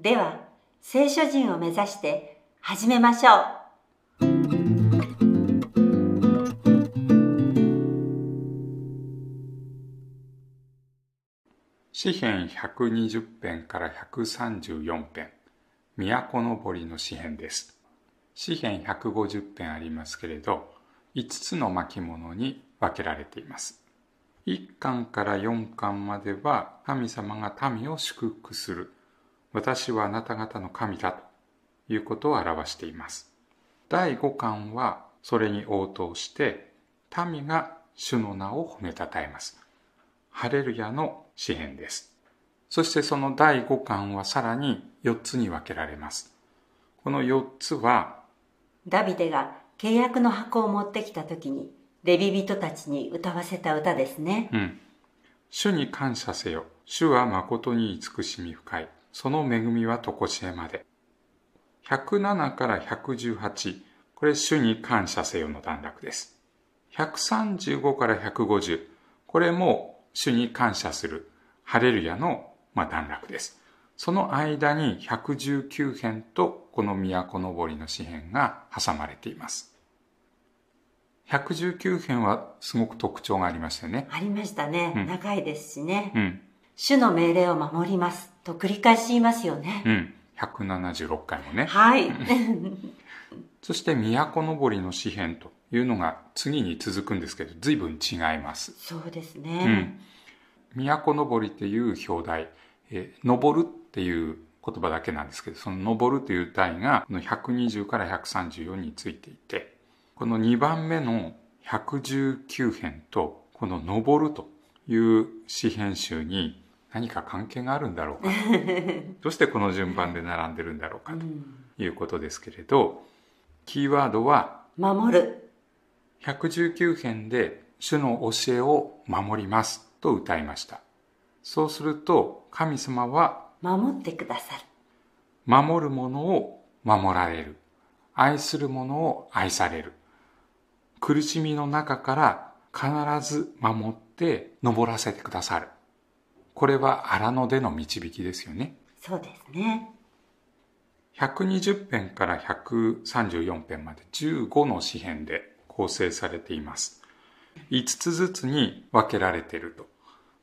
では、聖書人を目指して始めましょう。詩編120編から134編。都のぼりの詩編です。詩編150編ありますけれど5つの巻物に分けられています。1巻から4巻までは神様が民を祝福する。私はあなた方の神だということを表しています第5巻はそれに応答して民が主の名を褒めたたえますハレルヤの詩編です。そしてその第5巻はさらに4つに分けられます。この4つは、ダビデが契約の箱を持ってきた時にレビ人たちに歌わせた歌ですね。うん。主に感謝せよ。主は誠に慈しみ深い。その恵みは常しえまで。107から118。これ主に感謝せよの段落です。135から150。これも主に感謝するハレルヤの、まあ、段落です。その間に119編とこの都のぼりの詩編が挟まれています。119編はすごく特徴がありましたよね。ありましたね。うん長いですしね。うん。主の命令を守りますと繰り返し言いますよね。うん。176回もね。はい。そして都のぼりの詩編というのが次に続くんですけど、随分違います。そうですうね。ん。都のぼりっていう表題、えー登るっていう言葉だけなんですけど、その登るという題がこの120から134についていて、この2番目の119編とこの登るという詩編集に何か関係があるんだろうか。どうしてこの順番で並んでるんだろうかうんということですけれど、キーワードは守る。119編で主の教えを守りますと歌いました。そうすると神様は守ってくださる。守るものを守られる。愛するものを愛される。苦しみの中から必ず守って登らせてくださる。これは荒野での導きですよね。そうですね。120編から134編まで15の詩編で構成されています。5つずつに分けられていると。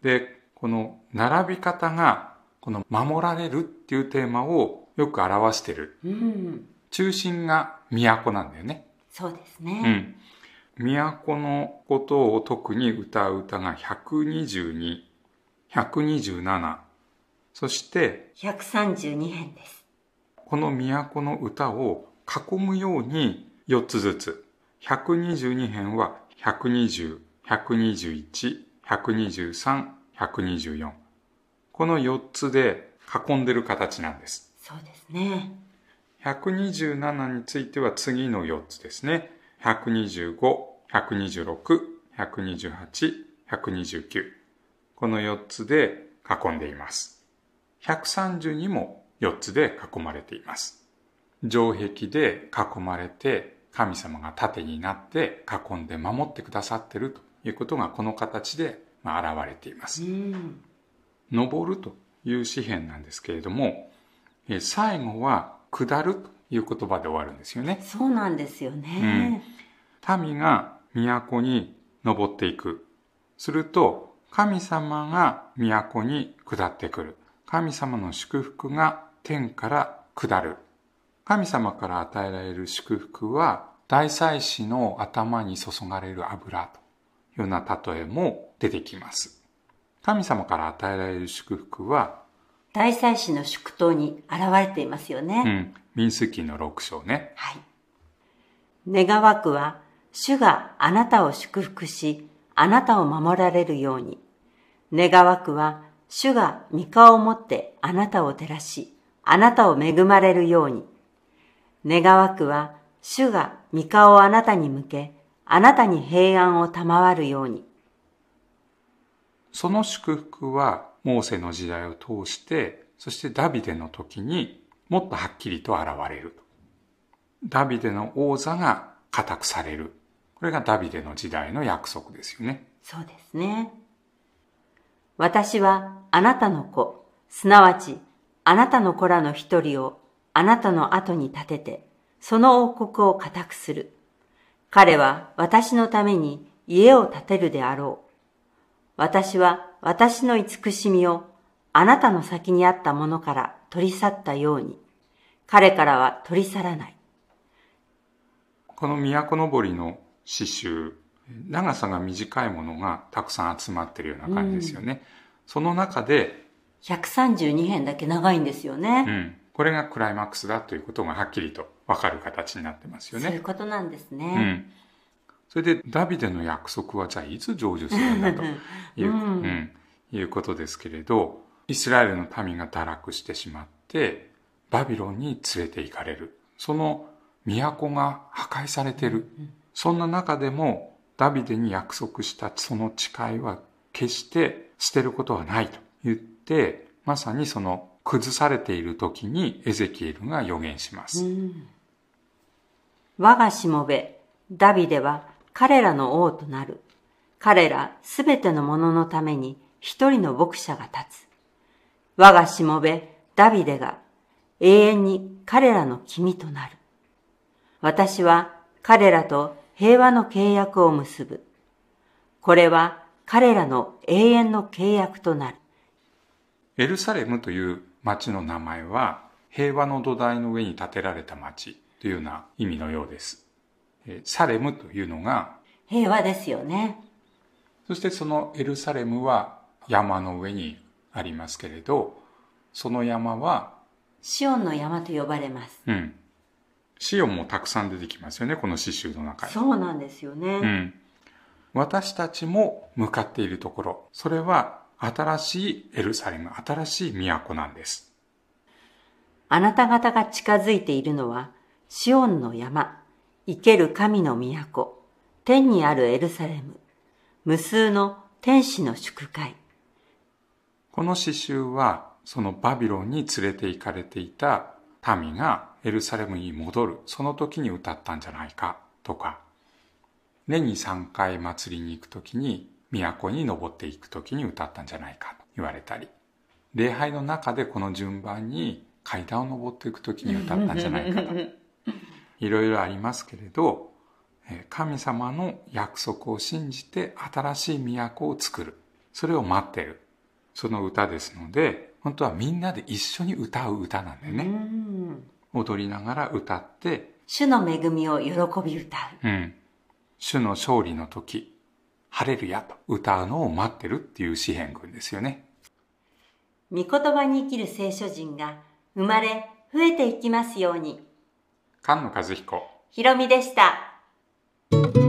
で、この並び方が、この守られるっていうテーマをよく表している。うん。中心が都なんだよね。そうですうね。ん。都のことを特に歌う歌が122、127、そして132編です。この都の歌を囲むように4つずつ。122編は120、121、123、124。この4つで囲んでる形なんです。そうですね。127については次の4つですね。125、126、128、129。この4つで囲んでいます。132も4つで囲まれています。城壁で囲まれて神様が盾になって囲んで守ってくださっているということがこの形でまあ現れていますう。ん。登るという詩篇なんですけれども、えー最後は下るという言葉で終わるんですよね。そうなんですよね。民が都に登っていく。すると、神様が都に下ってくる。神様の祝福が天から下る。神様から与えられる祝福は、大祭司の頭に注がれる油というような例えも出てきます。神様から与えられる祝福は、大祭司の祝祷に現れていますよね。うん、民数記の6章ね。はい。願わくは、主があなたを祝福し、あなたを守られるように。願わくは、主が御顔を持ってあなたを照らし、あなたを恵まれるように。願わくは、主が御顔をあなたに向け、あなたに平安を賜るように。その祝福は、モーセの時代を通して、そしてダビデの時にもっとはっきりと現れる。ダビデの王座が固くされる。これがダビデの時代の約束ですよね。そうですね。私はあなたの子、すなわちあなたの子らの一人をあなたの後に立てて、その王国を固くする。彼は私のために家を建てるであろう。私は私の慈しみをあなたの先にあったものから取り去ったように、彼からは取り去らない。この都のぼりの詩集、長さが短いものがたくさん集まってるような感じですよね。うん、その中で、132編だけ長いんですよね。うん。これがクライマックスだということがはっきりとわかる形になってますよね。そういうことなんですね。うん。それで、ダビデの約束はじゃあいつ成就するんだという、うん、うん、いうことですけれど、イスラエルの民が堕落してしまって、バビロンに連れて行かれる。その都が破壊されてる。そんな中でも、ダビデに約束したその誓いは決して捨てることはないと言って、まさにその崩されている時にエゼキエルが予言します。我がしもべ、ダビデは彼らの王となる。彼らすべてのもののために一人の牧者が立つ。我がしもべ、ダビデが永遠に彼らの君となる。私は彼らと平和の契約を結ぶ。これは彼らの永遠の契約となる。エルサレムという町の名前は平和の土台の上に建てられた町というような意味のようです。サレムというのが平和ですよね。そしてそのエルサレムは山の上にありますけれど、その山はシオンの山と呼ばれます。うん。シオンもたくさん出てきますよね、この詩集の中に。そうなんですよね。うん。私たちも向かっているところ、それは新しいエルサレム、新しい都なんです。あなた方が近づいているのは、シオンの山、生ける神の都、天にあるエルサレム、無数の天使の祝会。この詩集は、そのバビロンに連れて行かれていた民がエルサレムに戻る、その時に歌ったんじゃないかとか、年に3回祭りに行く時に、都に登っていく時に歌ったんじゃないかと言われたり、礼拝の中でこの順番に階段を登っていく時に歌ったんじゃないかと。いろいろありますけれど、神様の約束を信じて新しい都を作る。それを待ってる。その歌ですので、本当はみんなで一緒に歌う歌なんだよね。踊りながら歌って、主の恵みを喜び歌う。うん。主の勝利の時、晴れるやと歌うのを待ってるっていう詩篇群ですよね。御言葉に生きる聖書人が生まれ増えていきますように。菅野和彦。ひろみでした。